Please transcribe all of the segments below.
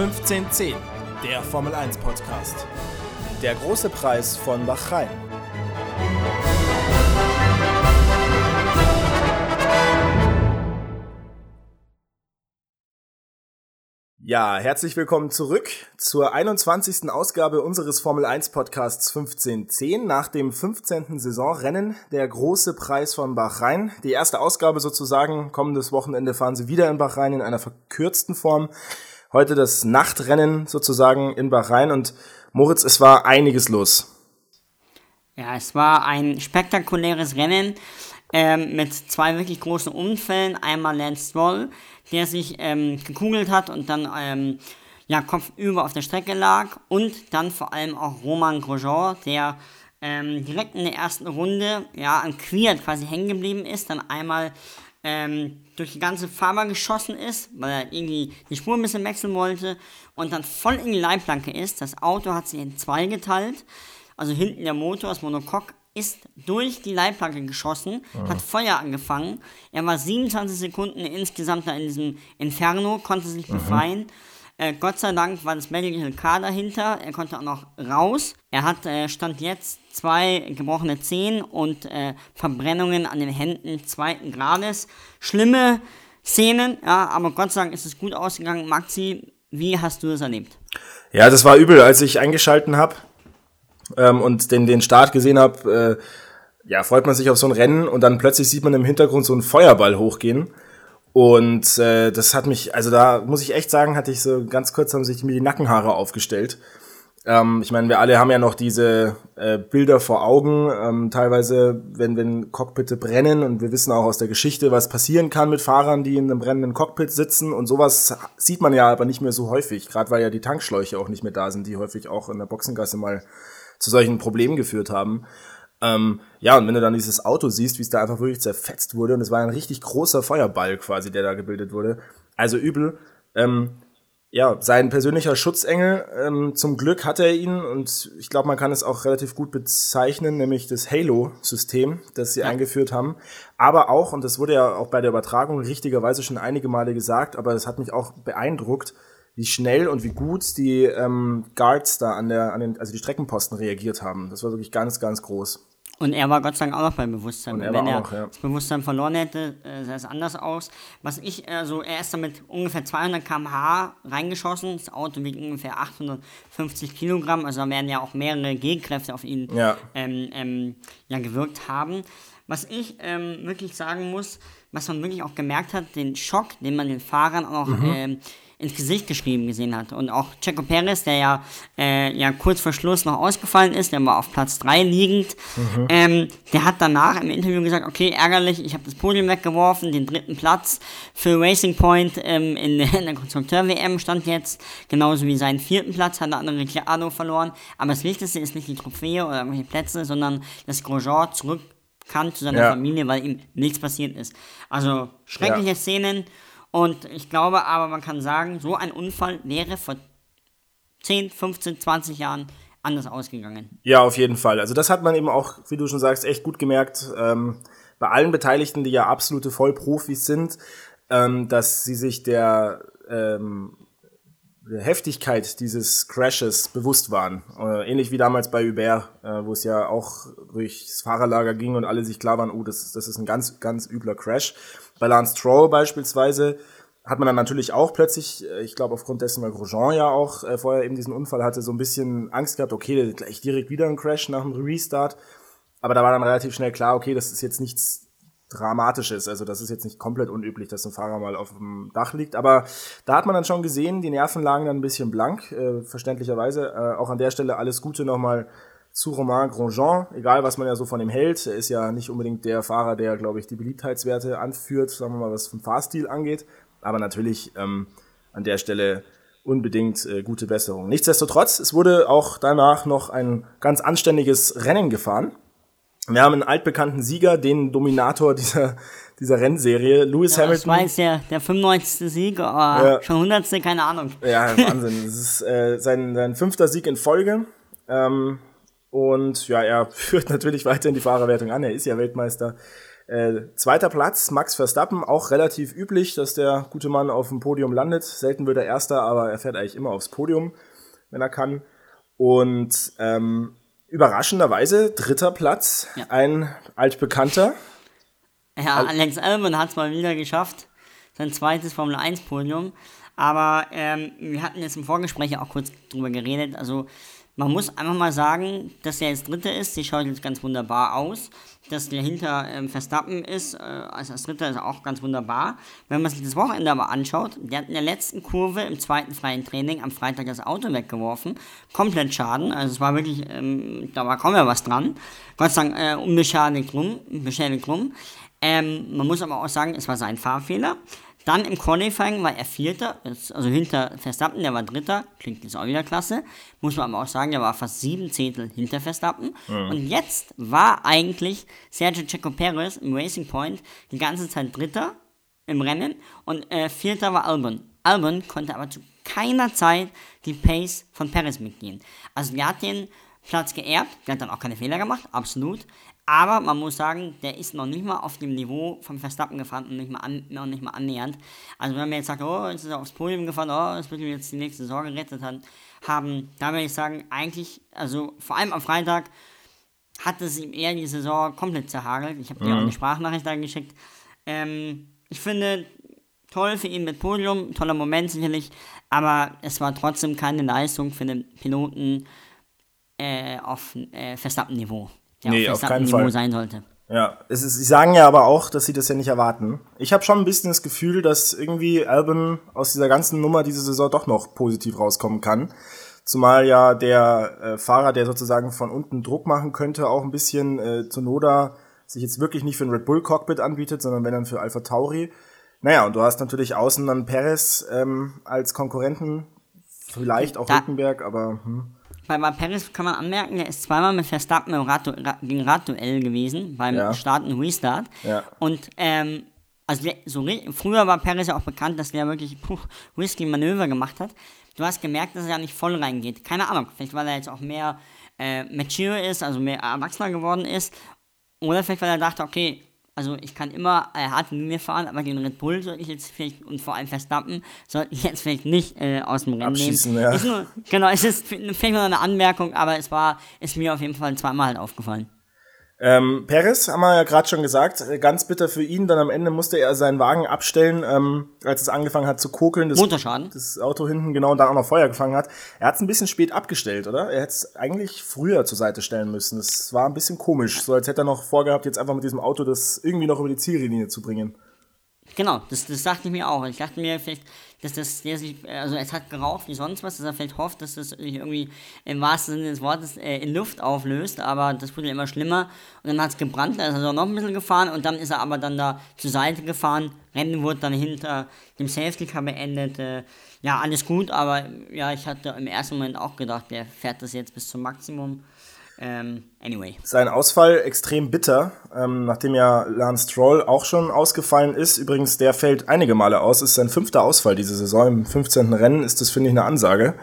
1510, der Formel 1 Podcast. Der große Preis von Bahrain. Ja, herzlich willkommen zurück zur 21. Ausgabe unseres Formel 1 Podcasts 1510 nach dem 15. Saisonrennen, der große Preis von Bahrain. Die erste Ausgabe sozusagen, kommendes Wochenende fahren sie wieder in Bahrain in einer verkürzten Form. Heute das Nachtrennen sozusagen in Bahrain und Moritz, es war einiges los. Ja, es war ein spektakuläres Rennen ähm, mit zwei wirklich großen Unfällen. Einmal Lance Stroll, der sich ähm, gekugelt hat und dann ähm, ja, kopfüber auf der Strecke lag. Und dann vor allem auch Roman Grosjean, der ähm, direkt in der ersten Runde ja, an Quiert quasi hängen geblieben ist. Dann einmal ähm, durch die ganze Fahrbahn geschossen ist, weil er irgendwie die Spur ein bisschen wechseln wollte und dann voll in die Leitplanke ist. Das Auto hat sich in zwei geteilt. Also hinten der Motor, das Monocoque, ist durch die Leitplanke geschossen, mhm. hat Feuer angefangen. Er war 27 Sekunden insgesamt da in diesem Inferno, konnte sich mhm. Äh, Gott sei Dank war das Medical Car dahinter. Er konnte auch noch raus. Er hat äh, Stand jetzt zwei gebrochene Zehen und äh, Verbrennungen an den Händen zweiten Grades. Schlimme Szenen, ja, aber Gott sei Dank ist es gut ausgegangen. Maxi, wie hast du das erlebt? Ja, das war übel, als ich eingeschalten habe ähm, und den, den Start gesehen habe. Äh, ja, freut man sich auf so ein Rennen und dann plötzlich sieht man im Hintergrund so einen Feuerball hochgehen. Und äh, das hat mich, also da muss ich echt sagen, hatte ich so ganz kurz haben sich mir die Nackenhaare aufgestellt. Ähm, ich meine, wir alle haben ja noch diese äh, Bilder vor Augen, ähm, teilweise, wenn, wenn Cockpitte brennen und wir wissen auch aus der Geschichte, was passieren kann mit Fahrern, die in einem brennenden Cockpit sitzen und sowas sieht man ja aber nicht mehr so häufig, gerade weil ja die Tankschläuche auch nicht mehr da sind, die häufig auch in der Boxengasse mal zu solchen Problemen geführt haben. Ähm, ja, und wenn du dann dieses Auto siehst, wie es da einfach wirklich zerfetzt wurde, und es war ein richtig großer Feuerball quasi, der da gebildet wurde. Also übel. Ähm, ja, sein persönlicher Schutzengel, ähm, zum Glück hat er ihn und ich glaube, man kann es auch relativ gut bezeichnen, nämlich das Halo-System, das sie ja. eingeführt haben. Aber auch, und das wurde ja auch bei der Übertragung richtigerweise schon einige Male gesagt, aber das hat mich auch beeindruckt, wie schnell und wie gut die ähm, Guards da an der, an den, also die Streckenposten reagiert haben. Das war wirklich ganz, ganz groß. Und er war Gott sei Dank auch noch beim Bewusstsein. Und er Wenn er auch, ja. das Bewusstsein verloren hätte, äh, sah es anders aus. Was ich, also er ist damit ungefähr 200 km/h reingeschossen. Das Auto wiegt ungefähr 850 Kilogramm. Also da werden ja auch mehrere G-Kräfte auf ihn ja. Ähm, ähm, ja, gewirkt haben. Was ich ähm, wirklich sagen muss, was man wirklich auch gemerkt hat, den Schock, den man den Fahrern auch mhm. Ins Gesicht geschrieben gesehen hat. Und auch Checo Perez, der ja, äh, ja kurz vor Schluss noch ausgefallen ist, der war auf Platz 3 liegend, mhm. ähm, der hat danach im Interview gesagt, okay, ärgerlich, ich habe das Podium weggeworfen, den dritten Platz für Racing Point ähm, in, in, der Konstrukteur-WM stand jetzt, genauso wie seinen vierten Platz hat der andere Ricciardo verloren. Aber das Wichtigste ist nicht die Trophäe oder irgendwelche Plätze, sondern dass Grosjean zurück kann zu seiner ja. Familie, weil ihm nichts passiert ist. Also schreckliche ja. Szenen und ich glaube aber, man kann sagen, so ein Unfall wäre vor 10, 15, 20 Jahren anders ausgegangen. Ja, auf jeden Fall. Also das hat man eben auch, wie du schon sagst, echt gut gemerkt. Ähm, bei allen Beteiligten, die ja absolute Vollprofis sind, ähm, dass sie sich der, ähm, der Heftigkeit dieses Crashes bewusst waren. Äh, ähnlich wie damals bei Uber, äh, wo es ja auch durchs Fahrerlager ging und alle sich klar waren, oh, das, das ist ein ganz, ganz übler Crash. Bei Lance Stroll beispielsweise hat man dann natürlich auch plötzlich, äh, ich glaube aufgrund dessen, weil Grosjean ja auch vorher eben diesen Unfall hatte, so ein bisschen Angst gehabt, okay, gleich direkt wieder ein Crash nach dem Restart. Aber da war dann relativ schnell klar, okay, das ist jetzt nichts Dramatisches. Also das ist jetzt nicht komplett unüblich, dass ein Fahrer mal auf dem Dach liegt. Aber da hat man dann schon gesehen, die Nerven lagen dann ein bisschen blank, äh, verständlicherweise. Äh, auch an der Stelle alles Gute nochmal zu Romain Grosjean, egal was man ja so von ihm hält. Er ist ja nicht unbedingt der Fahrer, der, glaube ich, die Beliebtheitswerte anführt, sagen wir mal, was vom Fahrstil angeht. Aber natürlich ähm, an der Stelle unbedingt äh, gute Besserung. Nichtsdestotrotz, es wurde auch danach noch ein ganz anständiges Rennen gefahren. Wir haben einen altbekannten Sieger, den Dominator dieser, dieser Rennserie, Lewis ja, Hamilton. Das war jetzt der, der 95. Sieg, aber ja. schon 100. keine Ahnung. Ja, Wahnsinn. das ist äh, sein, sein fünfter Sieg in Folge. Ähm, und ja, er führt natürlich weiterhin die Fahrerwertung an. Er ist ja Weltmeister. Äh, zweiter Platz, Max Verstappen, auch relativ üblich, dass der gute Mann auf dem Podium landet. Selten wird er Erster, aber er fährt eigentlich immer aufs Podium, wenn er kann. Und ähm, überraschenderweise dritter Platz, ja. ein altbekannter. Ja, Alex Albon hat es mal wieder geschafft, sein zweites Formel 1 Podium. Aber ähm, wir hatten jetzt im Vorgespräch auch kurz drüber geredet. Also man muss einfach mal sagen, dass er jetzt Dritter ist. Sie schaut jetzt ganz wunderbar aus. Dass der hinter ähm, Verstappen ist, äh, also als Dritter ist auch ganz wunderbar. Wenn man sich das Wochenende aber anschaut, der hat in der letzten Kurve im zweiten freien Training am Freitag das Auto weggeworfen. Komplett Schaden. Also es war wirklich, ähm, da war kaum mehr was dran. Gott sei Dank äh, unbeschädigt rum. Beschädigt rum. Ähm, man muss aber auch sagen, es war sein Fahrfehler. Dann im Qualifying war er Vierter, also hinter Verstappen, der war Dritter, klingt jetzt auch wieder klasse. Muss man aber auch sagen, der war fast sieben Zehntel hinter Verstappen. Mhm. Und jetzt war eigentlich Sergio Checo Perez im Racing Point die ganze Zeit Dritter im Rennen und äh, Vierter war Albon. Albon konnte aber zu keiner Zeit die Pace von Perez mitgehen. Also der hat den Platz geerbt, der hat dann auch keine Fehler gemacht, absolut. Aber man muss sagen, der ist noch nicht mal auf dem Niveau vom Verstappen gefahren und nicht mal an, noch nicht mal annähernd. Also wenn man jetzt sagt, oh, jetzt ist er aufs Podium gefahren, oh, das wird ihm jetzt die nächste Saison gerettet haben, da würde ich sagen, eigentlich, also vor allem am Freitag hat es ihm eher die Saison komplett zerhagelt. Ich habe dir mhm. auch eine Sprachnachricht da geschickt. Ähm, ich finde, toll für ihn mit Podium, toller Moment sicherlich, aber es war trotzdem keine Leistung für den Piloten äh, auf äh, Verstappen-Niveau der nee, auf, auf keinen Niveau Fall. sein sollte. Ja, es ist, sie sagen ja aber auch, dass sie das ja nicht erwarten. Ich habe schon ein bisschen das Gefühl, dass irgendwie Albon aus dieser ganzen Nummer diese Saison doch noch positiv rauskommen kann. Zumal ja der äh, Fahrer, der sozusagen von unten Druck machen könnte, auch ein bisschen äh, zu Noda sich jetzt wirklich nicht für ein Red Bull Cockpit anbietet, sondern wenn dann für Alpha Tauri. Naja, und du hast natürlich außen dann Perez ähm, als Konkurrenten, vielleicht auch da, Hülkenberg, aber hm bei, bei Paris kann man anmerken, er ist zweimal mit Verstappen im Rad, gegen Radduell gewesen, beim ja. Start und Restart. Ja. Und ähm, also so, früher war Paris ja auch bekannt, dass der wirklich puh, risky Manöver gemacht hat. Du hast gemerkt, dass er ja nicht voll reingeht. Keine Ahnung, vielleicht weil er jetzt auch mehr äh, mature ist, also mehr erwachsener geworden ist. Oder vielleicht weil er dachte, okay, also ich kann immer äh, hart mit mir fahren, aber den Red Bull sollte ich jetzt vielleicht und vor allem Verstappen sollte ich jetzt vielleicht nicht äh, aus dem Rennen Abschießen, nehmen. Ja. Nur, genau, es ist vielleicht nur eine Anmerkung, aber es war, ist mir auf jeden Fall zweimal halt aufgefallen. Ähm, Perez, haben wir ja gerade schon gesagt, äh, ganz bitter für ihn, dann am Ende musste er seinen Wagen abstellen, ähm, als es angefangen hat zu kokeln. Das, Motorschaden. Das Auto hinten genau und dann auch noch Feuer gefangen hat. Er hat es ein bisschen spät abgestellt, oder? Er hätte es eigentlich früher zur Seite stellen müssen. Das war ein bisschen komisch, so als hätte er noch vorgehabt, jetzt einfach mit diesem Auto das irgendwie noch über die Ziellinie zu bringen. Genau, das, das dachte ich mir auch. Ich dachte mir vielleicht, dass das, der sich, also es hat geraucht wie sonst was, dass er vielleicht hofft, dass das sich irgendwie im wahrsten Sinne des Wortes äh, in Luft auflöst, aber das wurde immer schlimmer und dann hat es gebrannt, da ist er noch ein bisschen gefahren und dann ist er aber dann da zur Seite gefahren, Rennen wurde dann hinter dem Safety Car beendet, äh, ja, alles gut, aber ja, ich hatte im ersten Moment auch gedacht, der fährt das jetzt bis zum Maximum. Ähm, anyway. Sein Ausfall extrem bitter, ähm, nachdem ja Lance Stroll auch schon ausgefallen ist. Übrigens, der fällt einige Male aus, ist sein fünfter Ausfall diese Saison. Im 15. Rennen ist das, finde ich, eine Ansage.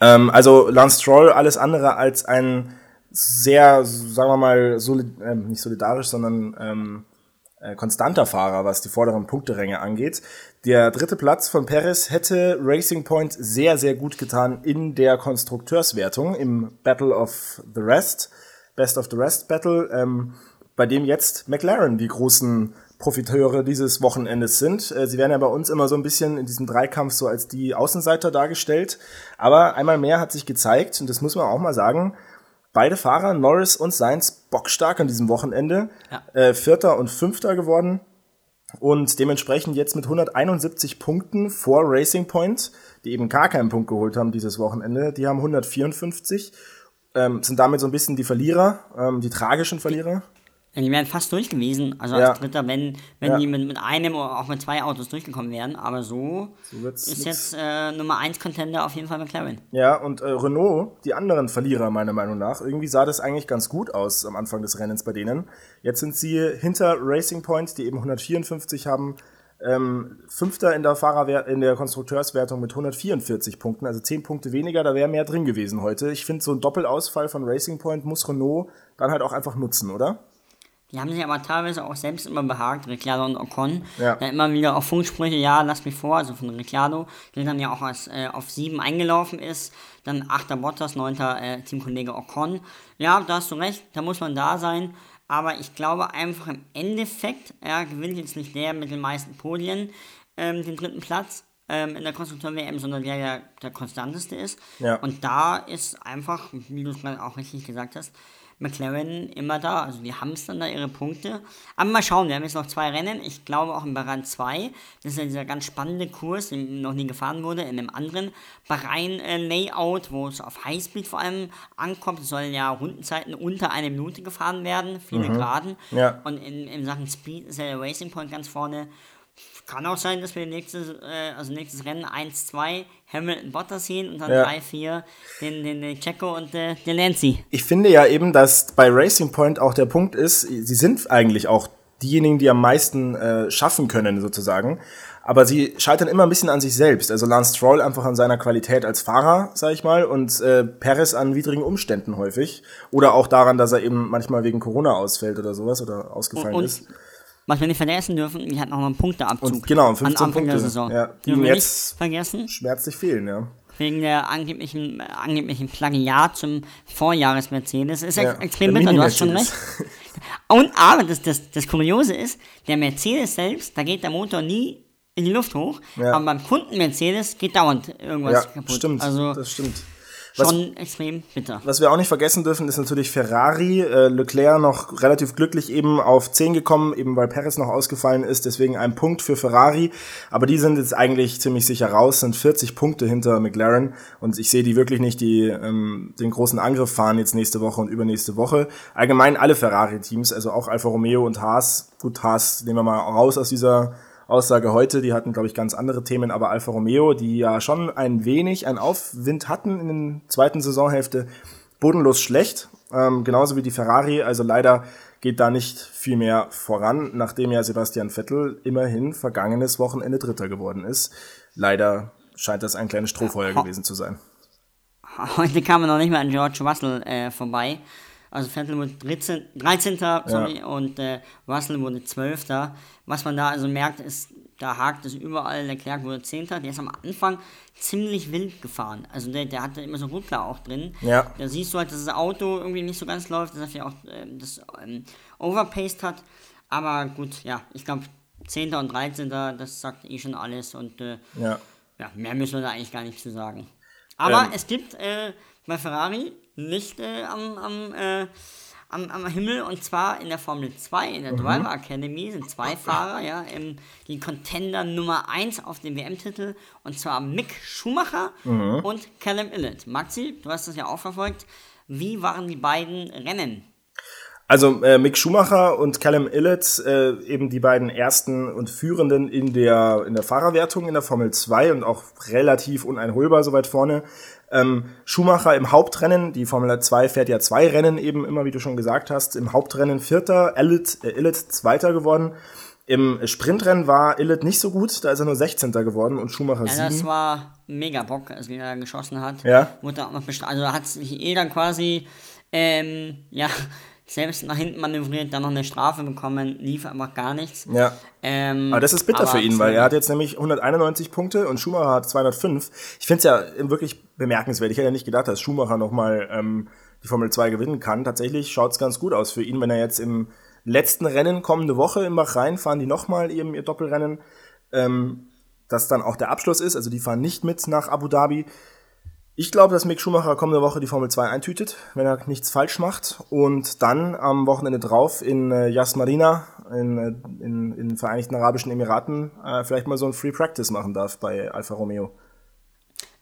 Ähm, also Lance Stroll alles andere als ein sehr, sagen wir mal, solid, äh, nicht solidarisch, sondern ähm, äh, konstanter Fahrer, was die vorderen Punkteränge angeht. Der dritte Platz von Perez hätte Racing Point sehr, sehr gut getan in der Konstrukteurswertung im Battle of the Rest, Best of the Rest Battle, ähm, bei dem jetzt McLaren die großen Profiteure dieses Wochenendes sind. Äh, sie werden ja bei uns immer so ein bisschen in diesem Dreikampf so als die Außenseiter dargestellt. Aber einmal mehr hat sich gezeigt, und das muss man auch mal sagen, beide Fahrer, Norris und Sainz, bockstark an diesem Wochenende. Ja. Äh, Vierter und Fünfter geworden. Und dementsprechend jetzt mit 171 Punkten vor Racing Point, die eben gar keinen Punkt geholt haben dieses Wochenende. Die haben 154, ähm, sind damit so ein bisschen die Verlierer, ähm, die tragischen Verlierer. Die wären fast durch gewesen, also ja. als Dritter, wenn, wenn ja. die mit, mit einem oder auch mit zwei Autos durchgekommen wären. Aber so, so ist nix. jetzt äh, Nummer 1 Contender auf jeden Fall McLaren. Ja, und äh, Renault, die anderen Verlierer meiner Meinung nach, irgendwie sah das eigentlich ganz gut aus am Anfang des Rennens bei denen. Jetzt sind sie hinter Racing Point, die eben 154 haben, ähm, Fünfter in der Fahrerwert, in der Konstrukteurswertung mit 144 Punkten, also 10 Punkte weniger, da wäre mehr drin gewesen heute. Ich finde, so ein Doppelausfall von Racing Point muss Renault dann halt auch einfach nutzen, oder? Die haben sich aber teilweise auch selbst immer behagt, Ricciardo und Ocon. Ja. Dann immer wieder auf Funksprüche, ja, lass mich vor, also von Ricciardo, der dann ja auch als, äh, auf 7 eingelaufen ist. Dann 8. Bottas, 9. Äh, Teamkollege Ocon. Ja, da hast du recht, da muss man da sein. Aber ich glaube einfach im Endeffekt, er gewinnt jetzt nicht der mit den meisten Podien ähm, den dritten Platz ähm, in der Konstrukteur-WM, sondern der, der der konstanteste ist. Ja. Und da ist einfach, wie du es gerade auch richtig gesagt hast, McLaren immer da. Also die haben es dann da ihre Punkte. Aber mal schauen, wir haben jetzt noch zwei Rennen. Ich glaube auch in Bahrain 2. Das ist ja dieser ganz spannende Kurs, der noch nie gefahren wurde. In einem anderen Bahrain-Layout, wo es auf Highspeed vor allem ankommt. Es sollen ja Rundenzeiten unter einer Minute gefahren werden. Viele mhm. Graden. Ja. Und in, in Sachen Speed ist ja der Racing Point ganz vorne. Kann auch sein, dass wir nächstes, äh, also nächstes Rennen 1-2 Hamilton Bottas sehen und dann 3-4 ja. den, den, den Checo und äh, den Nancy. Ich finde ja eben, dass bei Racing Point auch der Punkt ist, sie sind eigentlich auch diejenigen, die am meisten äh, schaffen können, sozusagen. Aber sie scheitern immer ein bisschen an sich selbst. Also Lance Stroll einfach an seiner Qualität als Fahrer, sag ich mal, und äh, Perez an widrigen Umständen häufig. Oder auch daran, dass er eben manchmal wegen Corona ausfällt oder sowas oder ausgefallen und, ist. Was wir nicht vergessen dürfen, die hatten auch noch einen Punkteabzug. Und genau, 15 an Anfang Punkte. der Saison. Ja, die dürfen wir jetzt vergessen. Schmerzlich fehlen, ja. Wegen der angeblichen, angeblichen Plagiat zum Vorjahres-Mercedes. Ist ja, extrem bitter, du hast schon recht. Und aber das, das, das Kuriose ist, der Mercedes selbst, da geht der Motor nie in die Luft hoch, ja. aber beim Kunden Mercedes geht dauernd irgendwas ja, kaputt. Stimmt, also, das stimmt schon was, extrem bitter. Was wir auch nicht vergessen dürfen, ist natürlich Ferrari. Äh, Leclerc noch relativ glücklich eben auf 10 gekommen, eben weil Perez noch ausgefallen ist, deswegen ein Punkt für Ferrari. Aber die sind jetzt eigentlich ziemlich sicher raus, sind 40 Punkte hinter McLaren und ich sehe die wirklich nicht, die ähm, den großen Angriff fahren jetzt nächste Woche und übernächste Woche. Allgemein alle Ferrari-Teams, also auch Alfa Romeo und Haas. Gut, Haas nehmen wir mal raus aus dieser Aussage heute, die hatten, glaube ich, ganz andere Themen, aber Alfa Romeo, die ja schon ein wenig einen Aufwind hatten in der zweiten Saisonhälfte, bodenlos schlecht, ähm, genauso wie die Ferrari, also leider geht da nicht viel mehr voran, nachdem ja Sebastian Vettel immerhin vergangenes Wochenende Dritter geworden ist. Leider scheint das ein kleines Strohfeuer gewesen zu sein. Heute kam er noch nicht mal an George Russell äh, vorbei. Also Vettel wurde 13. 13. Sorry, ja. und äh, Russell wurde 12. Was man da also merkt, ist, da hakt es überall. Leclerc wurde 10. Der ist am Anfang ziemlich wild gefahren. Also der, der hatte immer so Ruckler auch drin. Ja. Da siehst du halt, dass das Auto irgendwie nicht so ganz läuft, dass er vielleicht auch äh, das ähm, overpaced hat. Aber gut, ja, ich glaube 10. und 13. das sagt eh schon alles und äh, ja. ja. mehr müssen wir da eigentlich gar nicht zu sagen. Aber ähm. es gibt äh, bei Ferrari nicht äh, am, am, äh, am, am, Himmel und zwar in der Formel 2, in der mhm. Driver Academy sind zwei Fahrer, ja, im, die Contender Nummer 1 auf dem WM-Titel und zwar Mick Schumacher mhm. und Callum Illett. Maxi, du hast das ja auch verfolgt. Wie waren die beiden Rennen? Also äh, Mick Schumacher und Callum Illett, äh, eben die beiden ersten und führenden in der, in der Fahrerwertung in der Formel 2 und auch relativ uneinholbar so weit vorne. Ähm, Schumacher im Hauptrennen, die Formel 2 fährt ja zwei Rennen eben immer, wie du schon gesagt hast. Im Hauptrennen Vierter, Illett, äh, Illett Zweiter geworden. Im Sprintrennen war Illett nicht so gut, da ist er nur 16. geworden und Schumacher ja, 7. das war mega Bock, als er geschossen hat. Ja. Wurde auch noch also hat sich eh dann quasi, ähm, ja, selbst nach hinten manövriert, dann noch eine Strafe bekommen, lief einfach gar nichts. Ja. Ähm, aber das ist bitter für ihn, weil er hat jetzt nämlich 191 Punkte und Schumacher hat 205. Ich finde es ja wirklich bemerkenswert. Ich hätte ja nicht gedacht, dass Schumacher nochmal ähm, die Formel 2 gewinnen kann. Tatsächlich schaut es ganz gut aus für ihn, wenn er jetzt im letzten Rennen kommende Woche im Bahrain fahren die nochmal eben ihr Doppelrennen, ähm, das dann auch der Abschluss ist. Also die fahren nicht mit nach Abu Dhabi. Ich glaube, dass Mick Schumacher kommende Woche die Formel 2 eintütet, wenn er nichts falsch macht. Und dann am Wochenende drauf in äh, Marina in, äh, in, in den Vereinigten Arabischen Emiraten äh, vielleicht mal so ein Free Practice machen darf bei Alfa Romeo.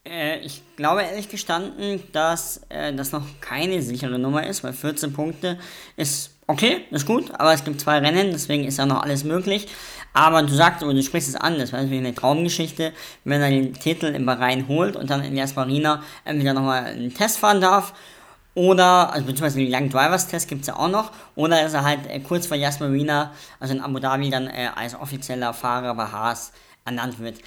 Äh, ich glaube ehrlich gestanden, dass äh, das noch keine sichere Nummer ist, weil 14 Punkte ist okay, ist gut, aber es gibt zwei Rennen, deswegen ist ja noch alles möglich. Aber du sagst, oder du sprichst es an, das wäre natürlich eine Traumgeschichte, wenn er den Titel im Bahrain holt und dann in Yas Marina entweder nochmal einen Test fahren darf oder, also beziehungsweise den Young Drivers Test gibt es ja auch noch, oder ist er halt äh, kurz vor Yas Marina, also in Abu Dhabi, dann äh, als offizieller Fahrer bei Haas ernannt wird.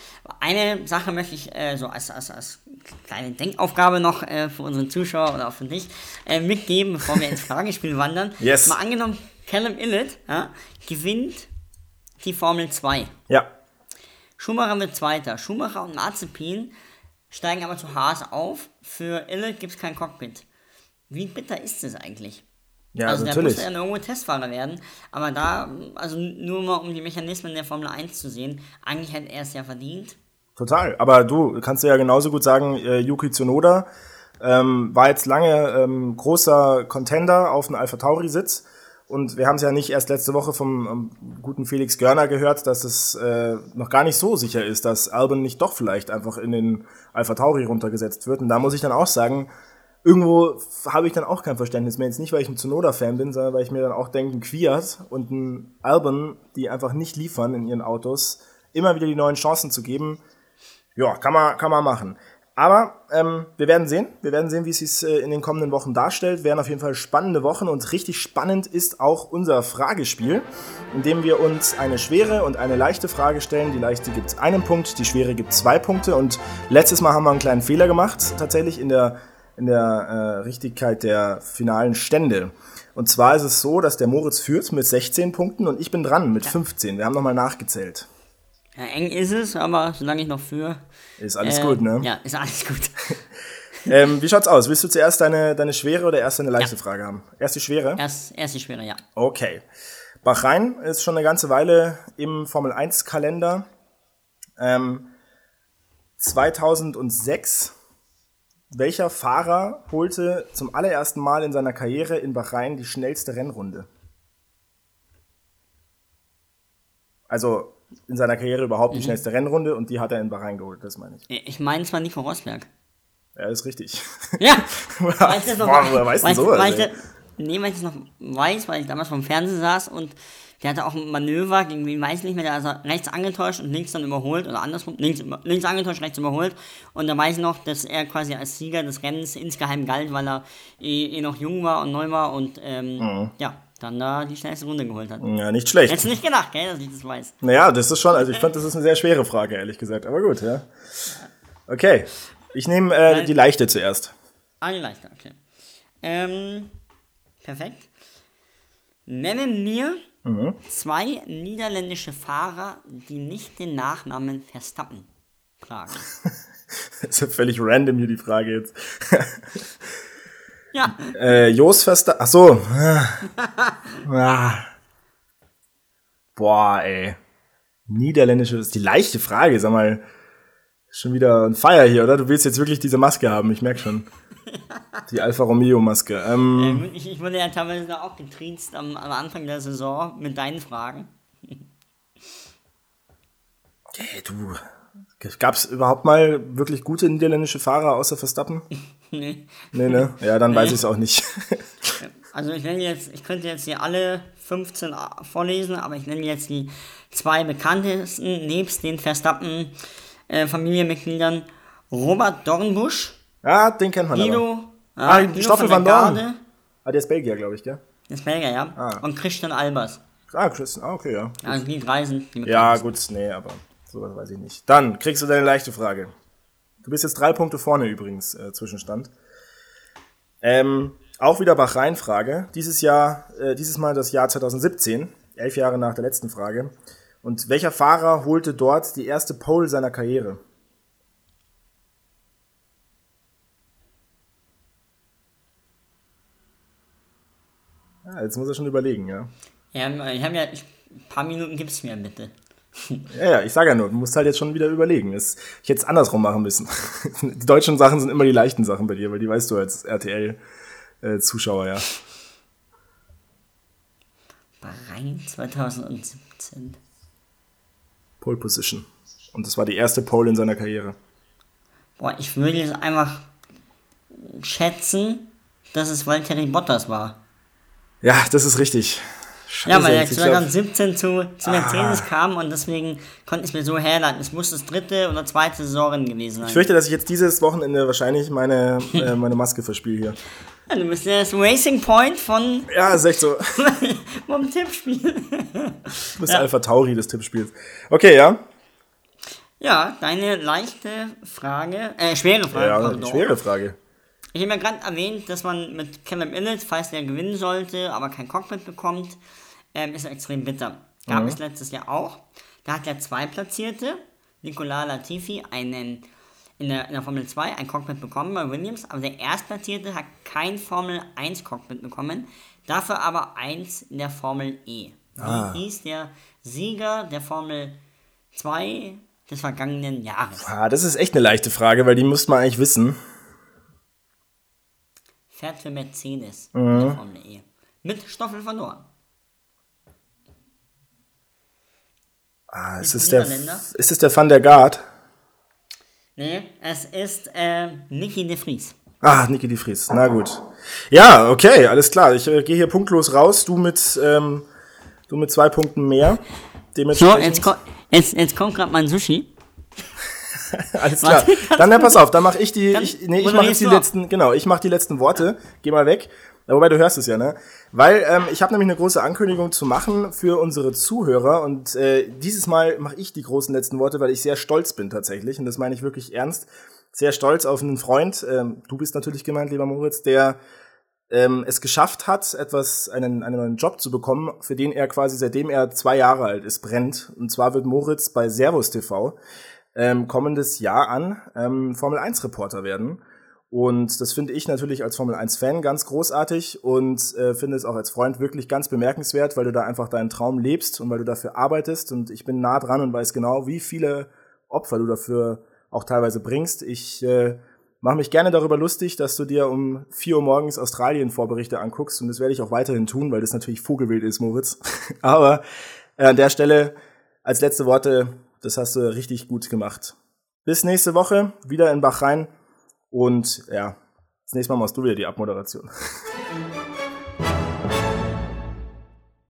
Eine Sache möchte ich äh, so als, als, als kleine Denkaufgabe noch äh, für unsere Zuschauer oder auch für dich äh, mitgeben, bevor wir ins Fragespiel wandern. Yes. Mal angenommen, Callum Illett ja, gewinnt die Formel 2. Ja. Schumacher wird Zweiter. Schumacher und Mazepin steigen aber zu Haas auf. Für Illett gibt es kein Cockpit. Wie bitter ist es eigentlich? Ja, also natürlich. der muss ja irgendwo Testfahrer werden. Aber da, also nur mal um die Mechanismen der Formel 1 zu sehen, eigentlich hätte er es ja verdient. Total. Aber du kannst ja genauso gut sagen, äh, Yuki Tsunoda ähm, war jetzt lange ähm, großer Contender auf den Alpha Tauri-Sitz. Und wir haben es ja nicht erst letzte Woche vom ähm, guten Felix Görner gehört, dass es äh, noch gar nicht so sicher ist, dass Albon nicht doch vielleicht einfach in den Alpha Tauri runtergesetzt wird. Und da muss ich dann auch sagen, irgendwo habe ich dann auch kein Verständnis mehr. Jetzt nicht, weil ich ein Tsunoda-Fan bin, sondern weil ich mir dann auch denke, ein Quiat und ein Albon, die einfach nicht liefern in ihren Autos, immer wieder die neuen Chancen zu geben, ja, kann man, kann man machen. Aber ähm, wir werden sehen. Wir werden sehen, wie es sich äh, in den kommenden Wochen darstellt. Werden auf jeden Fall spannende Wochen und richtig spannend ist auch unser Fragespiel, in dem wir uns eine schwere und eine leichte Frage stellen. Die leichte gibt einen Punkt, die schwere gibt zwei Punkte. Und letztes Mal haben wir einen kleinen Fehler gemacht, tatsächlich in der, in der äh, Richtigkeit der finalen Stände. Und zwar ist es so, dass der Moritz führt mit 16 Punkten und ich bin dran mit 15. Wir haben nochmal nachgezählt. Ja, eng ist es, aber solange ich noch führe. Ist alles äh, gut, ne? Ja, ist alles gut. ähm, wie schaut's aus? Willst du zuerst deine, deine schwere oder erst eine leichte ja. Frage haben? Erst die schwere? Erst, erst die schwere, ja. Okay. Bahrain ist schon eine ganze Weile im Formel 1 Kalender. Ähm, 2006. Welcher Fahrer holte zum allerersten Mal in seiner Karriere in Bahrain die schnellste Rennrunde? Also in seiner Karriere überhaupt die mhm. schnellste Rennrunde und die hat er in Bahrain geholt, das meine ich. Ich meine zwar Nico Rosberg. Ja, ist richtig. Ja! weil ich das noch, Boah, weißt du sowas? Weil ich nee, weil ich das noch weiß, weil ich damals vom Fernsehen saß und der hatte auch ein Manöver, gegen wen weiß ich nicht mehr, der also rechts angetäuscht und links dann überholt oder andersrum, links, links angetäuscht, rechts überholt. Und da weiß ich noch, dass er quasi als Sieger des Rennens insgeheim galt, weil er eh, eh noch jung war und neu war und ähm, mhm. ja, dann da die schnellste Runde geholt hat. Ja, nicht schlecht. Hättest du nicht gedacht, gell, dass ich das weiß. Naja, das ist schon, also ich fand, das ist eine sehr schwere Frage, ehrlich gesagt. Aber gut, ja. Okay. Ich nehme äh, die leichte zuerst. Ah, die leichte, okay. Ähm, perfekt. Nenne mir mhm. zwei niederländische Fahrer, die nicht den Nachnamen Verstappen tragen. das ist ja völlig random hier die Frage jetzt. Ja. Äh, Jos Verstappen. Ach so. ah. Boah, ey. Niederländische, das ist die leichte Frage, sag mal. Schon wieder ein Feier hier, oder? Du willst jetzt wirklich diese Maske haben, ich merk schon. Die Alfa Romeo Maske. Ähm, ja, ich, ich, wurde ja teilweise auch getriezt am, am Anfang der Saison mit deinen Fragen. Hey, du. Gab es überhaupt mal wirklich gute niederländische Fahrer außer Verstappen? Nee. Nee, ne? Ja, dann nee. weiß ich es auch nicht. Also ich nenne jetzt, ich könnte jetzt hier alle 15 vorlesen, aber ich nenne jetzt die zwei bekanntesten, nebst den Verstappen äh, Familienmitgliedern. Robert Dornbusch. Ja, den kennt man Guido, aber. ah, Guido Stoffel van Dorn. Ah, der ist Belgier, glaube ich, gell? Der ist Belgier, ja. Ah. Und Christian Albers. Ah, Christian, ah, okay, ja. Also die drei sind die Ja, gut, nee, aber sowas weiß ich nicht. Dann kriegst du deine leichte Frage. Du bist jetzt drei Punkte vorne übrigens, äh, Zwischenstand. Ähm, auch wieder Bach-Rhein-Frage. Dieses Jahr, äh, dieses Mal das Jahr 2017, elf Jahre nach der letzten Frage. Und welcher Fahrer holte dort die erste Pole seiner Karriere? Jetzt muss er schon überlegen, ja. Ja, ich habe ja, ein paar Minuten gibt's mir bitte. Ja, ja, ich sage ja nur, du musst halt jetzt schon wieder überlegen. ich hätte es andersrum machen müssen. Die deutschen Sachen sind immer die leichten Sachen bei dir, weil die weißt du als RTL-Zuschauer, ja. Bahrain 2017. Pole Position. Und das war die erste Pole in seiner Karriere. Boah, ich würde jetzt einfach schätzen, dass es Valtteri Bottas war. Ja, das ist richtig. Scheiße, ja, weil er 2017 zu, zu Mercedes ah. kam und deswegen konnte ich mir so herleiten. Es muss das dritte oder zweite Saison gewesen sein. Ich fürchte, dass ich jetzt dieses Wochenende wahrscheinlich meine, äh, meine Maske verspiele hier. Ja, du bist ja das Racing Point von. Ja, ist echt so. vom Tippspiel. du bist ja. Alpha Tauri des Tippspiels. Okay, ja. Ja, deine leichte Frage, äh, schwere Frage. Ja, schwere Frage. Ich habe ja gerade erwähnt, dass man mit Callum Illet, falls der gewinnen sollte, aber kein Cockpit bekommt, ähm, ist extrem bitter. Gab mhm. es letztes Jahr auch. Da hat der Zweitplatzierte, Nicolas Latifi, einen in der, in der Formel 2 ein Cockpit bekommen bei Williams, aber der Erstplatzierte hat kein Formel 1 Cockpit bekommen, dafür aber eins in der Formel E. Ah. Wie hieß der Sieger der Formel 2 des vergangenen Jahres? Ah, das ist echt eine leichte Frage, weil die müsste man eigentlich wissen. Fährt für Mercedes mhm. in der Formel E. Mit Stoffel verloren. Ah, ist, es der, ist es der Van der Gaard? Nee, es ist äh, Niki de Vries. Ah, Niki de Vries. Na gut. Ja, okay, alles klar. Ich äh, gehe hier punktlos raus. Du mit, ähm, du mit zwei Punkten mehr. So, jetzt, ko jetzt, jetzt kommt gerade mein Sushi. alles klar. Dann ja, pass auf, dann mache ich die. Ich, nee, ich mache jetzt die letzten. Genau, ich mache die letzten Worte. Geh mal weg. Wobei du hörst es ja, ne? Weil ähm, ich habe nämlich eine große Ankündigung zu machen für unsere Zuhörer und äh, dieses Mal mache ich die großen letzten Worte, weil ich sehr stolz bin tatsächlich und das meine ich wirklich ernst. Sehr stolz auf einen Freund, ähm, du bist natürlich gemeint, lieber Moritz, der ähm, es geschafft hat, etwas, einen, einen neuen Job zu bekommen, für den er quasi seitdem er zwei Jahre alt ist, brennt. Und zwar wird Moritz bei Servus TV ähm, kommendes Jahr an ähm, Formel 1 Reporter werden. Und das finde ich natürlich als Formel 1-Fan ganz großartig und äh, finde es auch als Freund wirklich ganz bemerkenswert, weil du da einfach deinen Traum lebst und weil du dafür arbeitest. Und ich bin nah dran und weiß genau, wie viele Opfer du dafür auch teilweise bringst. Ich äh, mache mich gerne darüber lustig, dass du dir um 4 Uhr morgens Australien-Vorberichte anguckst. Und das werde ich auch weiterhin tun, weil das natürlich Vogelwild ist, Moritz. Aber äh, an der Stelle als letzte Worte, das hast du richtig gut gemacht. Bis nächste Woche, wieder in Bachrhein. Und ja, das nächste Mal machst du wieder die Abmoderation.